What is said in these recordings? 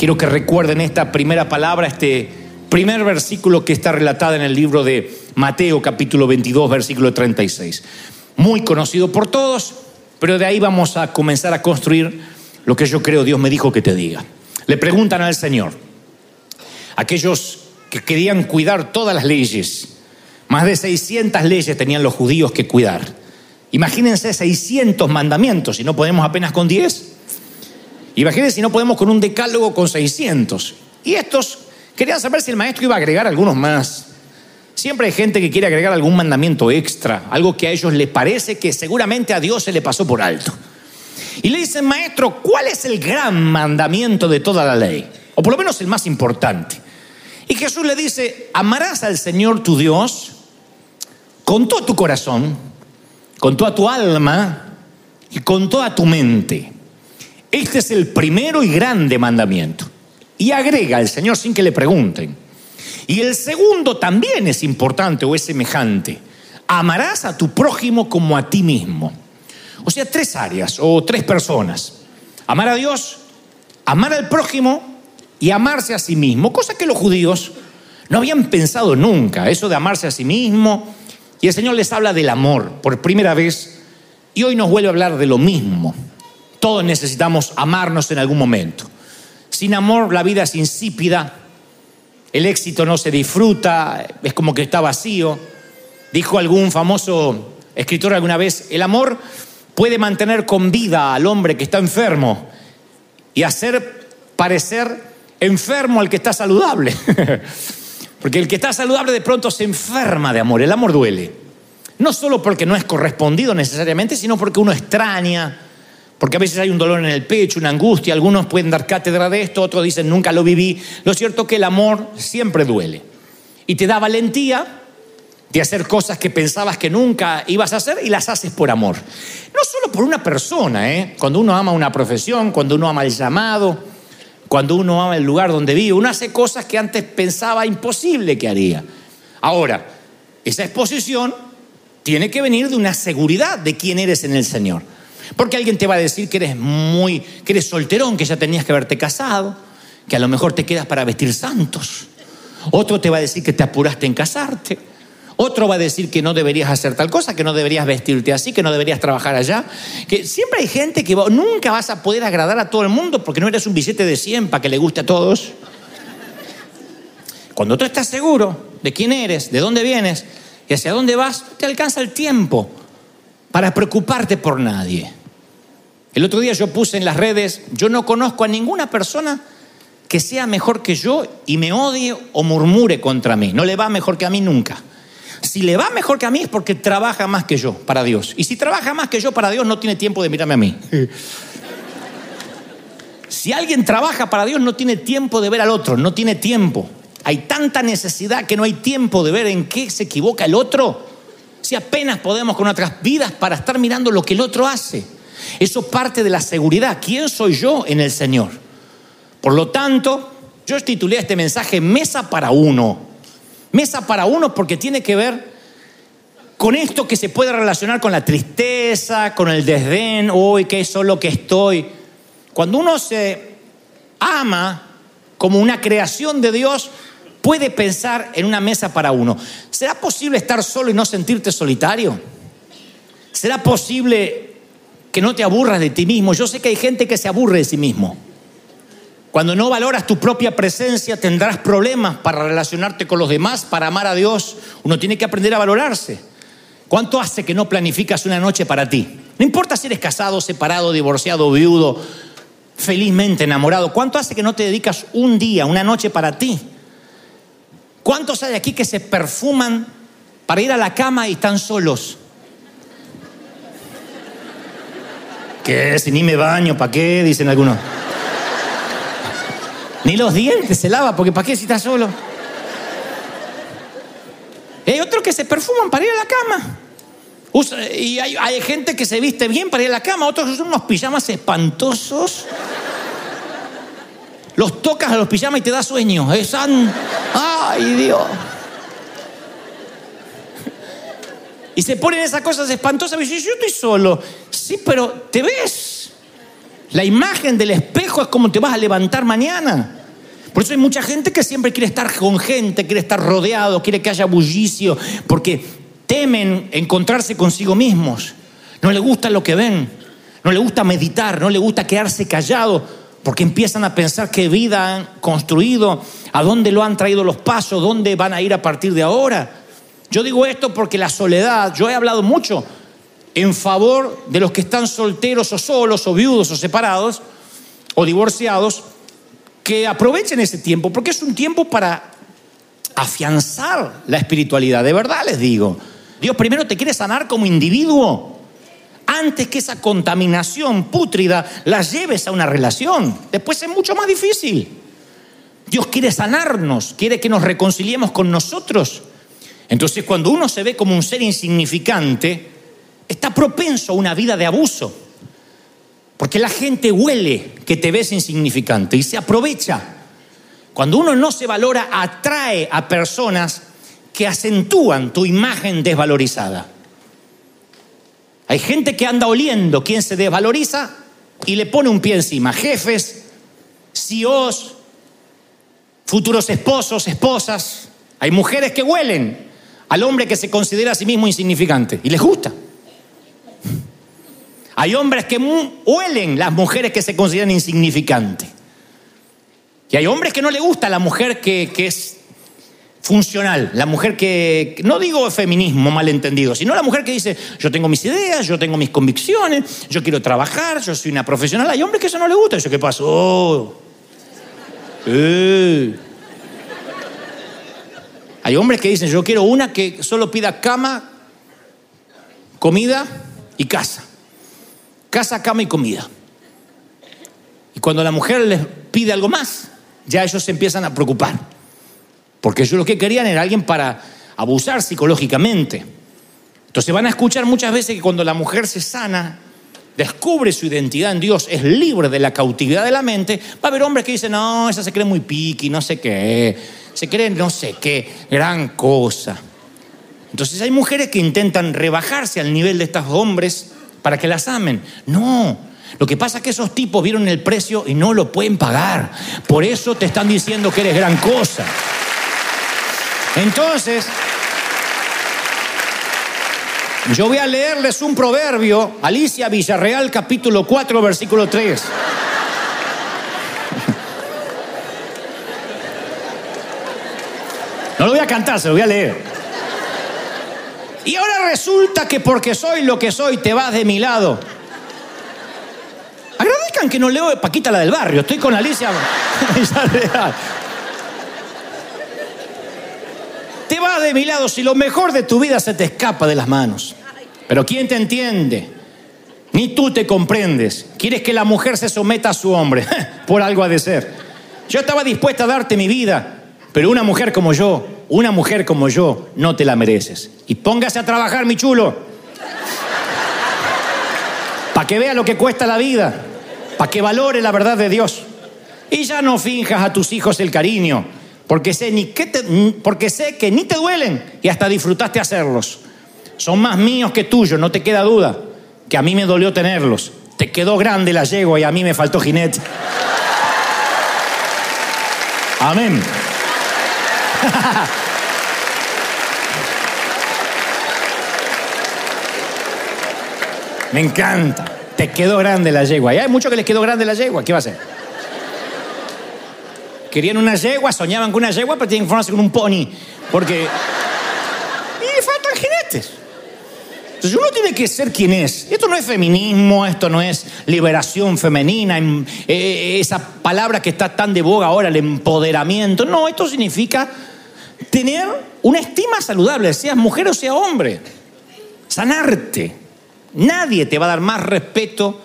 quiero que recuerden esta primera palabra, este primer versículo que está relatado en el libro de Mateo capítulo 22, versículo 36. Muy conocido por todos, pero de ahí vamos a comenzar a construir lo que yo creo Dios me dijo que te diga. Le preguntan al Señor, aquellos que querían cuidar todas las leyes, más de 600 leyes tenían los judíos que cuidar. Imagínense 600 mandamientos y no podemos apenas con 10. Imagínense si no podemos con un decálogo con 600. Y estos querían saber si el maestro iba a agregar algunos más. Siempre hay gente que quiere agregar algún mandamiento extra, algo que a ellos les parece que seguramente a Dios se le pasó por alto. Y le dicen, maestro, ¿cuál es el gran mandamiento de toda la ley? O por lo menos el más importante. Y Jesús le dice, amarás al Señor tu Dios con todo tu corazón, con toda tu alma y con toda tu mente. Este es el primero y grande mandamiento. Y agrega el Señor sin que le pregunten. Y el segundo también es importante o es semejante. Amarás a tu prójimo como a ti mismo. O sea, tres áreas o tres personas. Amar a Dios, amar al prójimo y amarse a sí mismo. Cosa que los judíos no habían pensado nunca, eso de amarse a sí mismo. Y el Señor les habla del amor por primera vez y hoy nos vuelve a hablar de lo mismo. Todos necesitamos amarnos en algún momento. Sin amor la vida es insípida, el éxito no se disfruta, es como que está vacío. Dijo algún famoso escritor alguna vez, el amor puede mantener con vida al hombre que está enfermo y hacer parecer enfermo al que está saludable. Porque el que está saludable de pronto se enferma de amor, el amor duele. No solo porque no es correspondido necesariamente, sino porque uno extraña, porque a veces hay un dolor en el pecho, una angustia, algunos pueden dar cátedra de esto, otros dicen nunca lo viví. Lo cierto es que el amor siempre duele y te da valentía de hacer cosas que pensabas que nunca ibas a hacer y las haces por amor. No solo por una persona, ¿eh? cuando uno ama una profesión, cuando uno ama el llamado, cuando uno ama el lugar donde vive, uno hace cosas que antes pensaba imposible que haría. Ahora, esa exposición tiene que venir de una seguridad de quién eres en el Señor. Porque alguien te va a decir que eres muy, que eres solterón, que ya tenías que haberte casado, que a lo mejor te quedas para vestir santos. Otro te va a decir que te apuraste en casarte. Otro va a decir que no deberías hacer tal cosa, que no deberías vestirte así, que no deberías trabajar allá. Que siempre hay gente que nunca vas a poder agradar a todo el mundo porque no eres un billete de 100 para que le guste a todos. Cuando tú estás seguro de quién eres, de dónde vienes y hacia dónde vas, te alcanza el tiempo para preocuparte por nadie. El otro día yo puse en las redes, yo no conozco a ninguna persona que sea mejor que yo y me odie o murmure contra mí. No le va mejor que a mí nunca. Si le va mejor que a mí es porque trabaja más que yo para Dios. Y si trabaja más que yo para Dios no tiene tiempo de mirarme a mí. Si alguien trabaja para Dios no tiene tiempo de ver al otro, no tiene tiempo. Hay tanta necesidad que no hay tiempo de ver en qué se equivoca el otro. Si apenas podemos con nuestras vidas para estar mirando lo que el otro hace. Eso parte de la seguridad. ¿Quién soy yo en el Señor? Por lo tanto, yo titulé este mensaje Mesa para uno. Mesa para uno porque tiene que ver con esto que se puede relacionar con la tristeza, con el desdén, hoy que es solo que estoy. Cuando uno se ama como una creación de Dios, puede pensar en una mesa para uno. ¿Será posible estar solo y no sentirte solitario? ¿Será posible que no te aburras de ti mismo. Yo sé que hay gente que se aburre de sí mismo. Cuando no valoras tu propia presencia tendrás problemas para relacionarte con los demás, para amar a Dios. Uno tiene que aprender a valorarse. ¿Cuánto hace que no planificas una noche para ti? No importa si eres casado, separado, divorciado, viudo, felizmente enamorado. ¿Cuánto hace que no te dedicas un día, una noche para ti? ¿Cuántos hay aquí que se perfuman para ir a la cama y están solos? ¿Qué? Si ni me baño, ¿para qué? Dicen algunos. Ni los dientes se lava, porque ¿para qué si está solo? hay otros que se perfuman para ir a la cama. y hay, gente que se viste bien para ir a la cama, otros usan unos pijamas espantosos. Los tocas a los pijamas y te da sueño. Es ¡Ay, Dios! Y se ponen esas cosas espantosas. Y yo estoy solo. Sí, pero te ves. La imagen del espejo es como te vas a levantar mañana. Por eso hay mucha gente que siempre quiere estar con gente, quiere estar rodeado, quiere que haya bullicio, porque temen encontrarse consigo mismos. No le gusta lo que ven, no le gusta meditar, no le gusta quedarse callado, porque empiezan a pensar qué vida han construido, a dónde lo han traído los pasos, dónde van a ir a partir de ahora. Yo digo esto porque la soledad, yo he hablado mucho en favor de los que están solteros o solos o viudos o separados o divorciados, que aprovechen ese tiempo, porque es un tiempo para afianzar la espiritualidad, de verdad les digo. Dios primero te quiere sanar como individuo, antes que esa contaminación pútrida la lleves a una relación. Después es mucho más difícil. Dios quiere sanarnos, quiere que nos reconciliemos con nosotros. Entonces cuando uno se ve como un ser insignificante, está propenso a una vida de abuso. Porque la gente huele que te ves insignificante y se aprovecha. Cuando uno no se valora, atrae a personas que acentúan tu imagen desvalorizada. Hay gente que anda oliendo quién se desvaloriza y le pone un pie encima. Jefes, CEOs, futuros esposos, esposas. Hay mujeres que huelen al hombre que se considera a sí mismo insignificante y les gusta. Hay hombres que huelen las mujeres que se consideran insignificantes. Y hay hombres que no le gusta la mujer que, que es funcional, la mujer que, no digo feminismo malentendido, sino la mujer que dice, yo tengo mis ideas, yo tengo mis convicciones, yo quiero trabajar, yo soy una profesional. Hay hombres que eso no le gusta, eso qué pasó. Eh. Hay hombres que dicen, yo quiero una que solo pida cama, comida y casa casa, cama y comida. Y cuando la mujer les pide algo más, ya ellos se empiezan a preocupar. Porque ellos lo que querían era alguien para abusar psicológicamente. Entonces van a escuchar muchas veces que cuando la mujer se sana, descubre su identidad en Dios, es libre de la cautividad de la mente, va a haber hombres que dicen, no, esa se cree muy piqui, no sé qué, se cree no sé qué, gran cosa. Entonces hay mujeres que intentan rebajarse al nivel de estos hombres para que las amen. No, lo que pasa es que esos tipos vieron el precio y no lo pueden pagar. Por eso te están diciendo que eres gran cosa. Entonces, yo voy a leerles un proverbio, Alicia Villarreal capítulo 4 versículo 3. No lo voy a cantar, se lo voy a leer. Y ahora resulta que porque soy lo que soy te vas de mi lado. Agradezcan que no leo Paquita la del barrio, estoy con Alicia Te vas de mi lado si lo mejor de tu vida se te escapa de las manos. Pero ¿quién te entiende? Ni tú te comprendes. Quieres que la mujer se someta a su hombre. Por algo ha de ser. Yo estaba dispuesta a darte mi vida, pero una mujer como yo una mujer como yo no te la mereces. Y póngase a trabajar, mi chulo. Para que vea lo que cuesta la vida. Para que valore la verdad de Dios. Y ya no finjas a tus hijos el cariño. Porque sé, ni que porque sé que ni te duelen y hasta disfrutaste hacerlos. Son más míos que tuyos, no te queda duda. Que a mí me dolió tenerlos. Te quedó grande la yegua y a mí me faltó jinete. Amén. Me encanta. Te quedó grande la yegua. Y hay muchos que les quedó grande la yegua. ¿Qué va a hacer? Querían una yegua, soñaban con una yegua, pero tienen que formarse con un pony. Porque. Y faltan jinetes. Entonces uno tiene que ser quien es. Esto no es feminismo, esto no es liberación femenina, em, eh, esa palabra que está tan de boga ahora, el empoderamiento. No, esto significa tener una estima saludable, seas mujer o sea hombre. Sanarte. Nadie te va a dar más respeto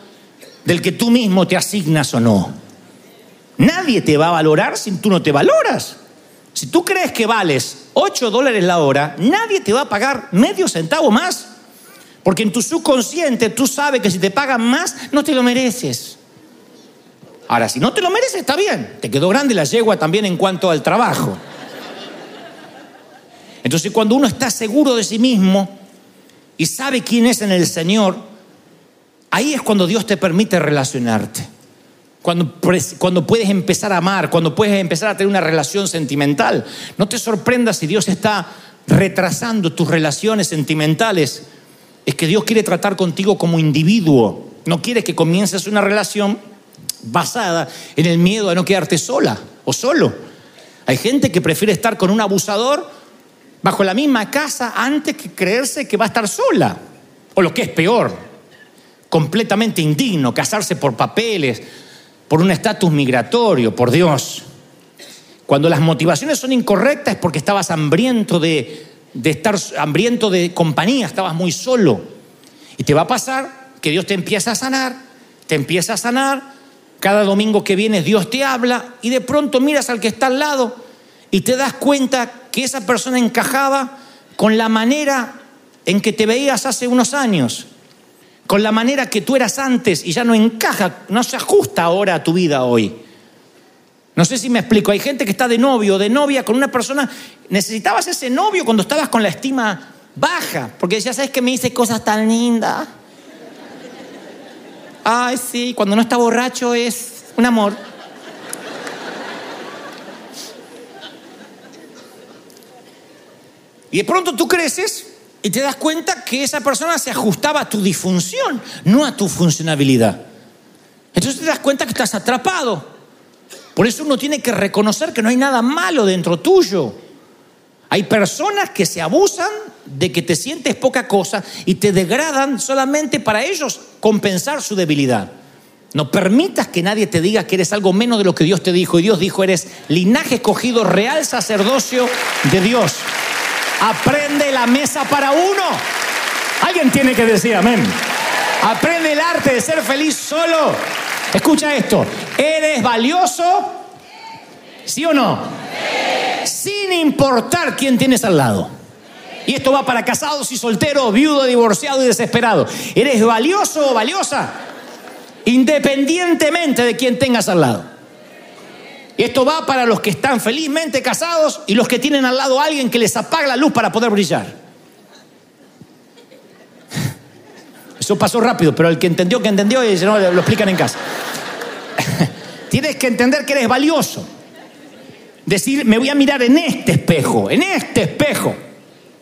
del que tú mismo te asignas o no. Nadie te va a valorar si tú no te valoras. Si tú crees que vales 8 dólares la hora, nadie te va a pagar medio centavo más. Porque en tu subconsciente tú sabes que si te pagan más, no te lo mereces. Ahora, si no te lo mereces, está bien. Te quedó grande la yegua también en cuanto al trabajo. Entonces cuando uno está seguro de sí mismo y sabe quién es en el Señor, ahí es cuando Dios te permite relacionarte. cuando, cuando puedes empezar a amar, cuando puedes empezar a tener una relación sentimental. No te sorprendas si Dios está retrasando tus relaciones sentimentales. Es que Dios quiere tratar contigo como individuo. No quiere que comiences una relación basada en el miedo a no quedarte sola o solo. Hay gente que prefiere estar con un abusador bajo la misma casa antes que creerse que va a estar sola. O lo que es peor, completamente indigno, casarse por papeles, por un estatus migratorio, por Dios. Cuando las motivaciones son incorrectas es porque estabas hambriento de, de estar hambriento de compañía, estabas muy solo. Y te va a pasar que Dios te empieza a sanar, te empieza a sanar, cada domingo que vienes Dios te habla y de pronto miras al que está al lado y te das cuenta que esa persona encajaba con la manera en que te veías hace unos años con la manera que tú eras antes y ya no encaja, no se ajusta ahora a tu vida hoy. No sé si me explico, hay gente que está de novio o de novia con una persona, necesitabas ese novio cuando estabas con la estima baja, porque ya sabes que me dice cosas tan lindas. Ay, sí, cuando no está borracho es un amor. Y de pronto tú creces y te das cuenta que esa persona se ajustaba a tu disfunción, no a tu funcionabilidad. Entonces te das cuenta que estás atrapado. Por eso uno tiene que reconocer que no hay nada malo dentro tuyo. Hay personas que se abusan de que te sientes poca cosa y te degradan solamente para ellos compensar su debilidad. No permitas que nadie te diga que eres algo menos de lo que Dios te dijo. Y Dios dijo, eres linaje escogido, real sacerdocio de Dios. Aprende la mesa para uno. Alguien tiene que decir amén. Aprende el arte de ser feliz solo. Escucha esto. ¿Eres valioso? ¿Sí o no? Sin importar quién tienes al lado. Y esto va para casados y solteros, viudo, divorciado y desesperado. ¿Eres valioso o valiosa? Independientemente de quién tengas al lado. Y esto va para los que están felizmente casados y los que tienen al lado a alguien que les apaga la luz para poder brillar. Eso pasó rápido, pero el que entendió, que entendió, y no, lo explican en casa. Tienes que entender que eres valioso. Decir, me voy a mirar en este espejo, en este espejo.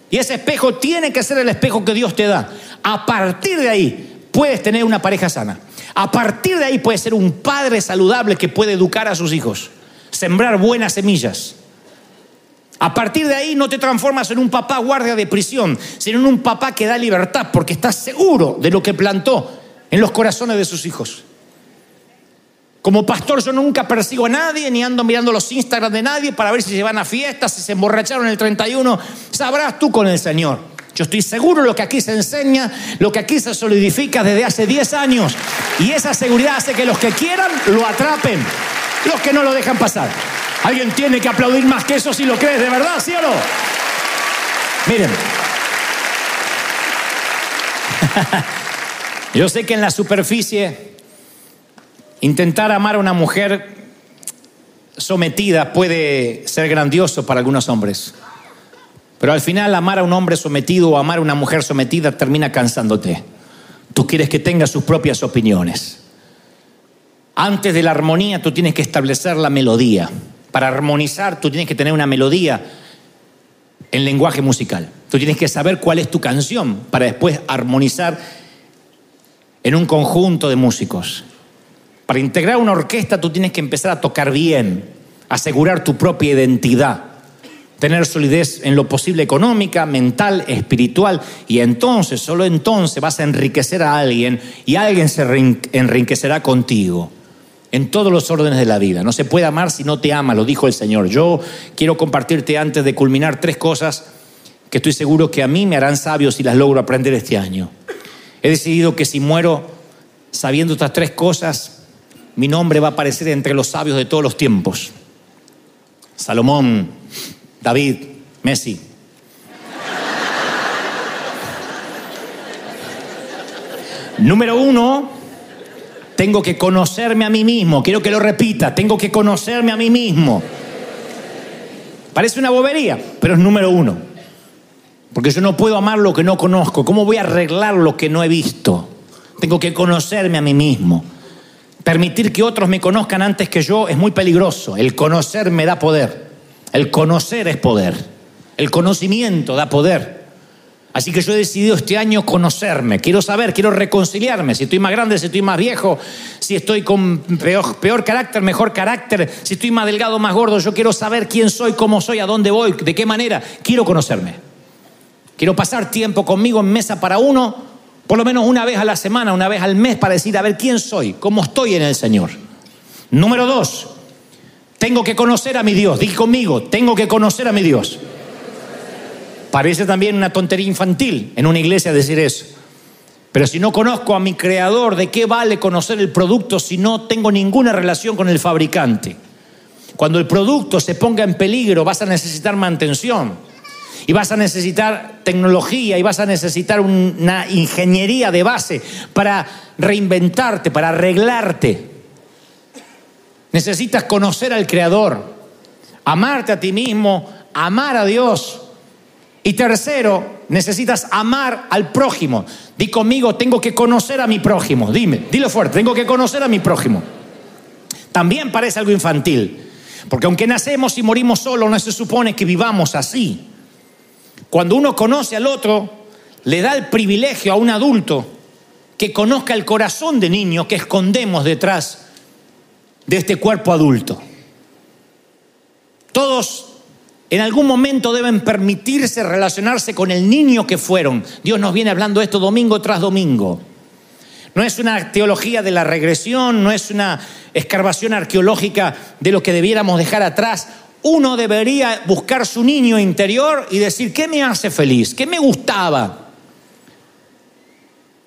Y ese espejo tiene que ser el espejo que Dios te da. A partir de ahí puedes tener una pareja sana. A partir de ahí puedes ser un padre saludable que puede educar a sus hijos sembrar buenas semillas. A partir de ahí no te transformas en un papá guardia de prisión, sino en un papá que da libertad porque estás seguro de lo que plantó en los corazones de sus hijos. Como pastor yo nunca persigo a nadie, ni ando mirando los Instagram de nadie para ver si se van a fiestas, si se emborracharon el 31. Sabrás tú con el Señor. Yo estoy seguro de lo que aquí se enseña, lo que aquí se solidifica desde hace 10 años. Y esa seguridad hace que los que quieran lo atrapen los que no lo dejan pasar. Alguien tiene que aplaudir más que eso si lo crees de verdad, ¿sí o no? Miren. Yo sé que en la superficie intentar amar a una mujer sometida puede ser grandioso para algunos hombres. Pero al final amar a un hombre sometido o amar a una mujer sometida termina cansándote. Tú quieres que tenga sus propias opiniones. Antes de la armonía tú tienes que establecer la melodía. Para armonizar tú tienes que tener una melodía en lenguaje musical. Tú tienes que saber cuál es tu canción para después armonizar en un conjunto de músicos. Para integrar una orquesta tú tienes que empezar a tocar bien, asegurar tu propia identidad, tener solidez en lo posible económica, mental, espiritual, y entonces, solo entonces vas a enriquecer a alguien y alguien se enriquecerá contigo en todos los órdenes de la vida. No se puede amar si no te ama, lo dijo el Señor. Yo quiero compartirte antes de culminar tres cosas que estoy seguro que a mí me harán sabios si las logro aprender este año. He decidido que si muero sabiendo estas tres cosas, mi nombre va a aparecer entre los sabios de todos los tiempos. Salomón, David, Messi. Número uno, tengo que conocerme a mí mismo. Quiero que lo repita. Tengo que conocerme a mí mismo. Parece una bobería, pero es número uno. Porque yo no puedo amar lo que no conozco. ¿Cómo voy a arreglar lo que no he visto? Tengo que conocerme a mí mismo. Permitir que otros me conozcan antes que yo es muy peligroso. El conocer me da poder. El conocer es poder. El conocimiento da poder. Así que yo he decidido este año conocerme. Quiero saber, quiero reconciliarme. Si estoy más grande, si estoy más viejo, si estoy con peor, carácter, mejor carácter, si estoy más delgado, más gordo. Yo quiero saber quién soy, cómo soy, a dónde voy, de qué manera. Quiero conocerme. Quiero pasar tiempo conmigo en mesa para uno por lo menos una vez a la semana, una vez al mes, para decir, a ver quién soy, cómo estoy en el Señor. Número dos, tengo que conocer a mi Dios. Dije conmigo, tengo que conocer a mi Dios. Parece también una tontería infantil en una iglesia decir eso. Pero si no conozco a mi creador, ¿de qué vale conocer el producto si no tengo ninguna relación con el fabricante? Cuando el producto se ponga en peligro, vas a necesitar mantención y vas a necesitar tecnología y vas a necesitar una ingeniería de base para reinventarte, para arreglarte. Necesitas conocer al Creador, amarte a ti mismo, amar a Dios. Y tercero, necesitas amar al prójimo. Di conmigo, tengo que conocer a mi prójimo. Dime, dilo fuerte, tengo que conocer a mi prójimo. También parece algo infantil, porque aunque nacemos y morimos solos, no se supone que vivamos así. Cuando uno conoce al otro, le da el privilegio a un adulto que conozca el corazón de niño que escondemos detrás de este cuerpo adulto. Todos en algún momento deben permitirse relacionarse con el niño que fueron. Dios nos viene hablando esto domingo tras domingo. No es una teología de la regresión, no es una escarbación arqueológica de lo que debiéramos dejar atrás uno debería buscar su niño interior y decir, ¿qué me hace feliz? ¿Qué me gustaba?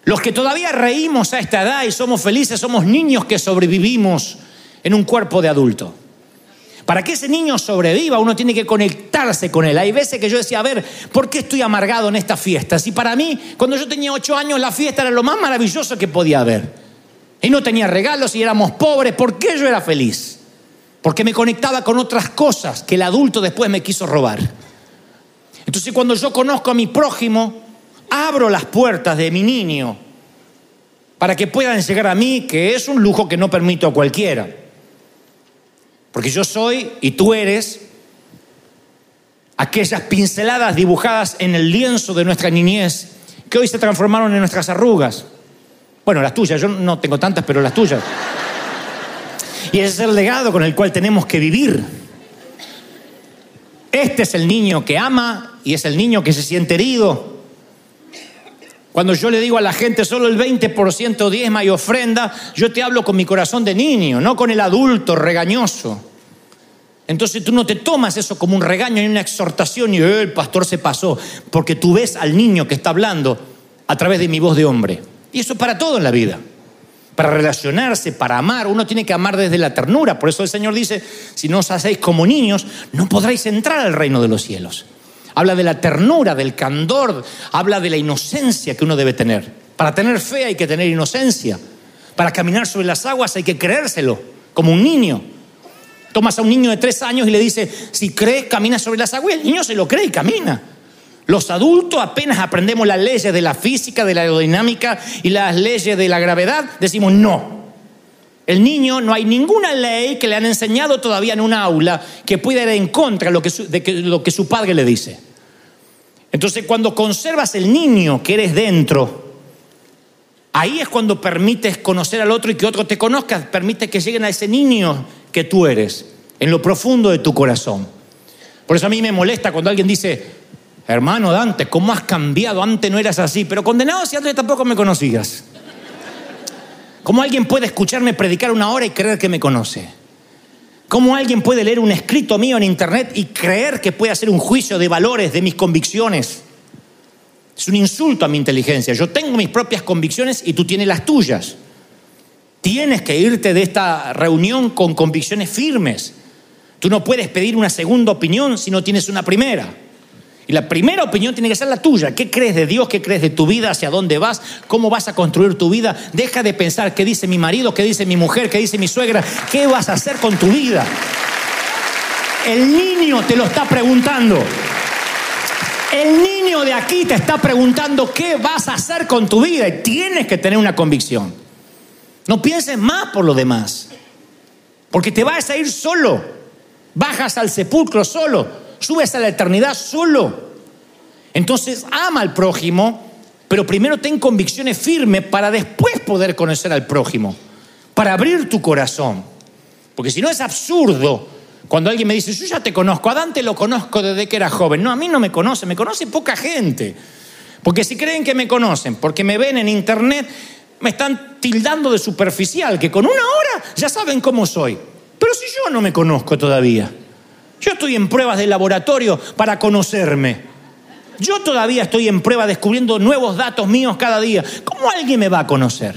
Los que todavía reímos a esta edad y somos felices somos niños que sobrevivimos en un cuerpo de adulto. Para que ese niño sobreviva, uno tiene que conectarse con él. Hay veces que yo decía, a ver, ¿por qué estoy amargado en esta fiesta? Si para mí, cuando yo tenía ocho años, la fiesta era lo más maravilloso que podía haber. Y no tenía regalos y éramos pobres, ¿por qué yo era feliz? porque me conectaba con otras cosas que el adulto después me quiso robar. Entonces cuando yo conozco a mi prójimo, abro las puertas de mi niño para que puedan llegar a mí, que es un lujo que no permito a cualquiera. Porque yo soy y tú eres aquellas pinceladas dibujadas en el lienzo de nuestra niñez que hoy se transformaron en nuestras arrugas. Bueno, las tuyas, yo no tengo tantas, pero las tuyas. Y ese es el legado con el cual tenemos que vivir. Este es el niño que ama y es el niño que se siente herido. Cuando yo le digo a la gente solo el 20% diezma y ofrenda, yo te hablo con mi corazón de niño, no con el adulto regañoso. Entonces tú no te tomas eso como un regaño y una exhortación y eh, el pastor se pasó, porque tú ves al niño que está hablando a través de mi voz de hombre. Y eso para todo en la vida para relacionarse, para amar. Uno tiene que amar desde la ternura. Por eso el Señor dice, si no os hacéis como niños, no podréis entrar al reino de los cielos. Habla de la ternura, del candor, habla de la inocencia que uno debe tener. Para tener fe hay que tener inocencia. Para caminar sobre las aguas hay que creérselo, como un niño. Tomas a un niño de tres años y le dice, si crees, camina sobre las aguas. Y el niño se lo cree y camina. Los adultos apenas aprendemos las leyes de la física, de la aerodinámica y las leyes de la gravedad, decimos no. El niño no hay ninguna ley que le han enseñado todavía en una aula que pueda ir en contra de lo que su, padre le dice. Entonces cuando conservas el niño que eres dentro, ahí es cuando permites conocer al otro y que otro te conozca, permite que lleguen a ese niño que tú eres, en lo profundo de tu corazón. Por eso a mí me molesta cuando alguien dice, Hermano Dante, ¿cómo has cambiado? Antes no eras así, pero condenado si antes tampoco me conocías. ¿Cómo alguien puede escucharme predicar una hora y creer que me conoce? ¿Cómo alguien puede leer un escrito mío en internet y creer que puede hacer un juicio de valores, de mis convicciones? Es un insulto a mi inteligencia. Yo tengo mis propias convicciones y tú tienes las tuyas. Tienes que irte de esta reunión con convicciones firmes. Tú no puedes pedir una segunda opinión si no tienes una primera. Y la primera opinión tiene que ser la tuya. ¿Qué crees de Dios? ¿Qué crees de tu vida? ¿Hacia dónde vas? ¿Cómo vas a construir tu vida? Deja de pensar qué dice mi marido, qué dice mi mujer, qué dice mi suegra. ¿Qué vas a hacer con tu vida? El niño te lo está preguntando. El niño de aquí te está preguntando qué vas a hacer con tu vida y tienes que tener una convicción. No pienses más por lo demás. Porque te vas a ir solo. Bajas al sepulcro solo. Subes a la eternidad solo. Entonces ama al prójimo, pero primero ten convicciones firmes para después poder conocer al prójimo. Para abrir tu corazón. Porque si no es absurdo cuando alguien me dice, yo ya te conozco, a Dante lo conozco desde que era joven. No, a mí no me conoce, me conoce poca gente. Porque si creen que me conocen, porque me ven en internet, me están tildando de superficial, que con una hora ya saben cómo soy. Pero si yo no me conozco todavía, yo estoy en pruebas de laboratorio para conocerme. Yo todavía estoy en prueba descubriendo nuevos datos míos cada día. ¿Cómo alguien me va a conocer?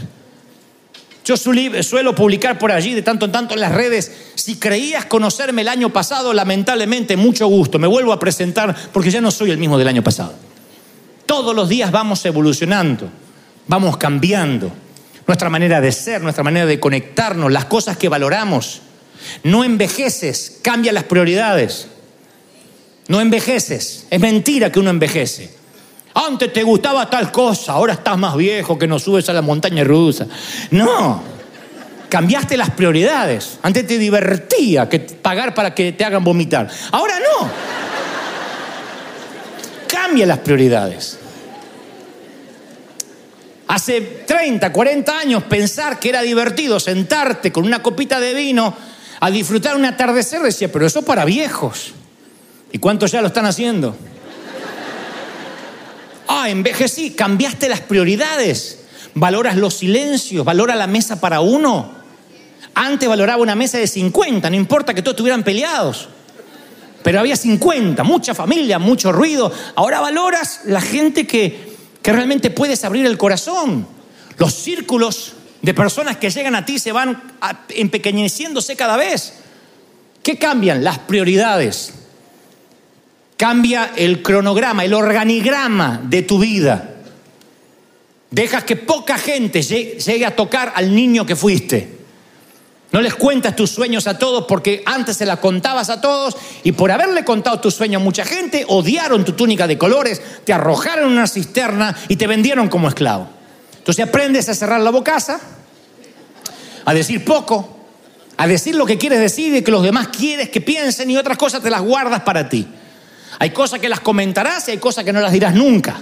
Yo suelo publicar por allí de tanto en tanto en las redes, si creías conocerme el año pasado, lamentablemente, mucho gusto, me vuelvo a presentar porque ya no soy el mismo del año pasado. Todos los días vamos evolucionando, vamos cambiando nuestra manera de ser, nuestra manera de conectarnos, las cosas que valoramos. No envejeces, cambia las prioridades. No envejeces, es mentira que uno envejece. Antes te gustaba tal cosa, ahora estás más viejo que no subes a la montaña rusa. No, cambiaste las prioridades. Antes te divertía que pagar para que te hagan vomitar. Ahora no. Cambia las prioridades. Hace 30, 40 años pensar que era divertido sentarte con una copita de vino a disfrutar un atardecer, decía, pero eso para viejos. ¿Y cuántos ya lo están haciendo? Ah, envejecí, cambiaste las prioridades. Valoras los silencios, valora la mesa para uno. Antes valoraba una mesa de 50, no importa que todos estuvieran peleados. Pero había 50, mucha familia, mucho ruido. Ahora valoras la gente que, que realmente puedes abrir el corazón. Los círculos de personas que llegan a ti se van empequeñeciéndose cada vez. ¿Qué cambian? Las prioridades. Cambia el cronograma, el organigrama de tu vida. Dejas que poca gente llegue a tocar al niño que fuiste. No les cuentas tus sueños a todos porque antes se la contabas a todos y por haberle contado tus sueños a mucha gente odiaron tu túnica de colores, te arrojaron en una cisterna y te vendieron como esclavo. Entonces aprendes a cerrar la bocaza, a decir poco, a decir lo que quieres decir y que los demás quieres que piensen y otras cosas te las guardas para ti. Hay cosas que las comentarás y hay cosas que no las dirás nunca.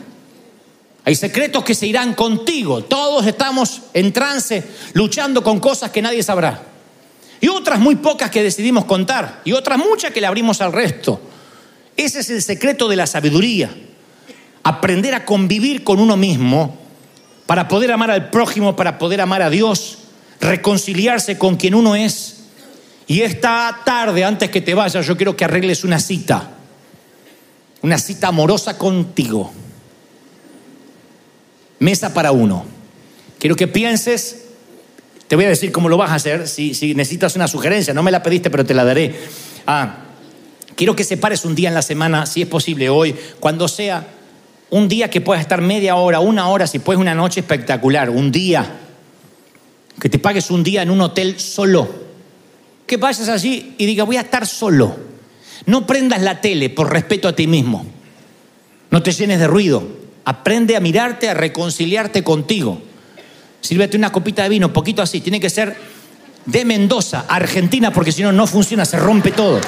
Hay secretos que se irán contigo. Todos estamos en trance luchando con cosas que nadie sabrá. Y otras muy pocas que decidimos contar. Y otras muchas que le abrimos al resto. Ese es el secreto de la sabiduría. Aprender a convivir con uno mismo para poder amar al prójimo, para poder amar a Dios, reconciliarse con quien uno es. Y esta tarde, antes que te vayas, yo quiero que arregles una cita una cita amorosa contigo. Mesa para uno. Quiero que pienses, te voy a decir cómo lo vas a hacer, si, si necesitas una sugerencia, no me la pediste, pero te la daré. Ah, quiero que separes un día en la semana, si es posible hoy, cuando sea un día que puedas estar media hora, una hora, si puedes una noche espectacular, un día, que te pagues un día en un hotel solo, que vayas allí y diga voy a estar solo no prendas la tele por respeto a ti mismo. No te llenes de ruido. Aprende a mirarte, a reconciliarte contigo. Sírvete una copita de vino, poquito así. Tiene que ser de Mendoza, Argentina, porque si no, no funciona, se rompe todo.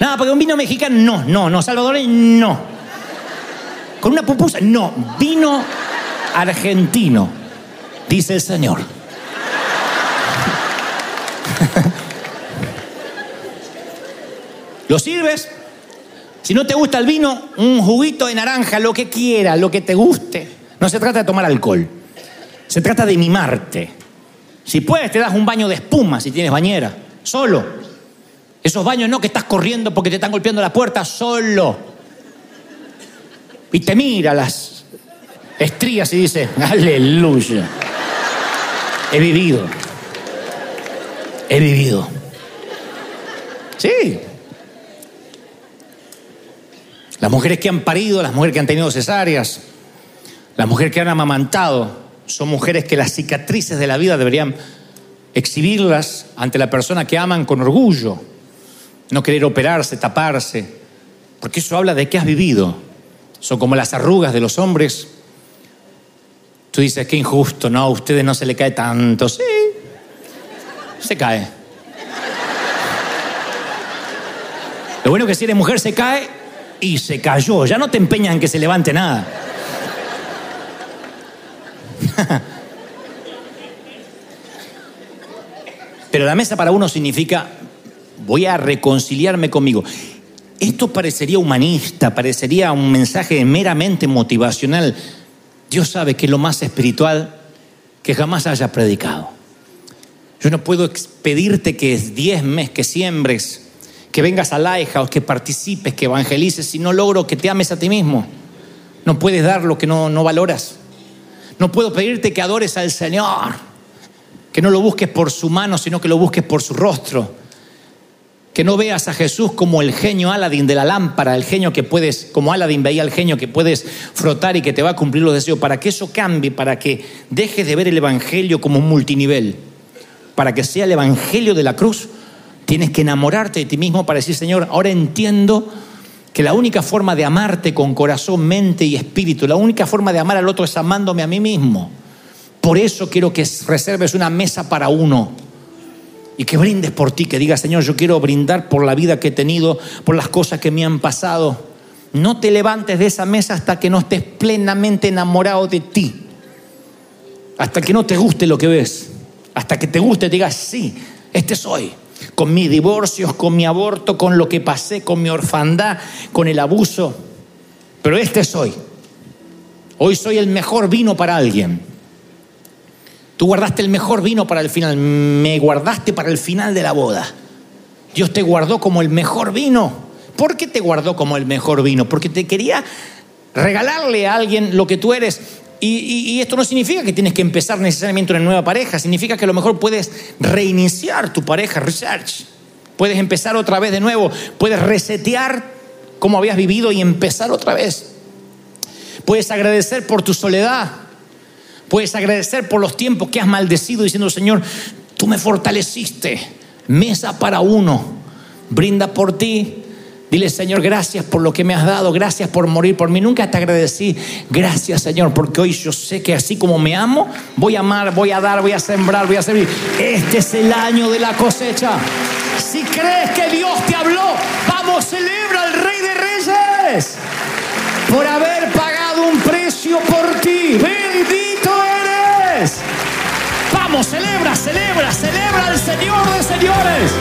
Nada, porque un vino mexicano, no, no, no. Salvadoreño, no. Con una pupusa, no. Vino argentino, dice el Señor. Lo sirves. Si no te gusta el vino, un juguito de naranja, lo que quiera, lo que te guste. No se trata de tomar alcohol. Se trata de mimarte. Si puedes, te das un baño de espuma si tienes bañera. Solo. Esos baños no que estás corriendo porque te están golpeando la puerta, solo. Y te mira las estrías y dice, aleluya. He vivido. He vivido. Sí. Las mujeres que han parido, las mujeres que han tenido cesáreas, las mujeres que han amamantado, son mujeres que las cicatrices de la vida deberían exhibirlas ante la persona que aman con orgullo, no querer operarse, taparse, porque eso habla de que has vivido. Son como las arrugas de los hombres Tú dices, qué injusto, ¿no? A ustedes no se le cae tanto. Sí, se cae. Lo bueno que si eres mujer se cae y se cayó. Ya no te empeñan que se levante nada. Pero la mesa para uno significa, voy a reconciliarme conmigo. Esto parecería humanista, parecería un mensaje meramente motivacional. Dios sabe que es lo más espiritual que jamás haya predicado. Yo no puedo pedirte que diezmes, que siembres, que vengas a la o que participes, que evangelices, si no logro que te ames a ti mismo. No puedes dar lo que no, no valoras. No puedo pedirte que adores al Señor, que no lo busques por su mano, sino que lo busques por su rostro. Que no veas a Jesús como el genio Aladín de la lámpara, el genio que puedes, como Aladín veía al genio que puedes frotar y que te va a cumplir los deseos, para que eso cambie, para que dejes de ver el Evangelio como un multinivel, para que sea el Evangelio de la cruz, tienes que enamorarte de ti mismo para decir, Señor, ahora entiendo que la única forma de amarte con corazón, mente y espíritu, la única forma de amar al otro es amándome a mí mismo. Por eso quiero que reserves una mesa para uno y que brindes por ti, que digas, Señor, yo quiero brindar por la vida que he tenido, por las cosas que me han pasado. No te levantes de esa mesa hasta que no estés plenamente enamorado de ti. Hasta que no te guste lo que ves. Hasta que te guste, digas, sí, este soy. Con mis divorcios, con mi aborto, con lo que pasé, con mi orfandad, con el abuso. Pero este soy. Hoy soy el mejor vino para alguien. Tú guardaste el mejor vino para el final, me guardaste para el final de la boda. Dios te guardó como el mejor vino. ¿Por qué te guardó como el mejor vino? Porque te quería regalarle a alguien lo que tú eres. Y, esto no significa que tienes que empezar necesariamente una nueva pareja, significa que a lo mejor puedes reiniciar tu pareja, research. Puedes empezar otra vez de nuevo, puedes resetear como habías vivido y empezar otra vez. Puedes agradecer por tu soledad, Puedes agradecer por los tiempos que has maldecido diciendo, Señor, tú me fortaleciste. Mesa para uno. Brinda por ti. Dile, Señor, gracias por lo que me has dado, gracias por morir por mí. Nunca te agradecí. Gracias, Señor, porque hoy yo sé que así como me amo, voy a amar, voy a dar, voy a sembrar, voy a servir. Este es el año de la cosecha. Si crees que Dios te habló, vamos, celebra al Rey de Reyes por haber pagado Celebra, celebra, celebra al Señor de señores.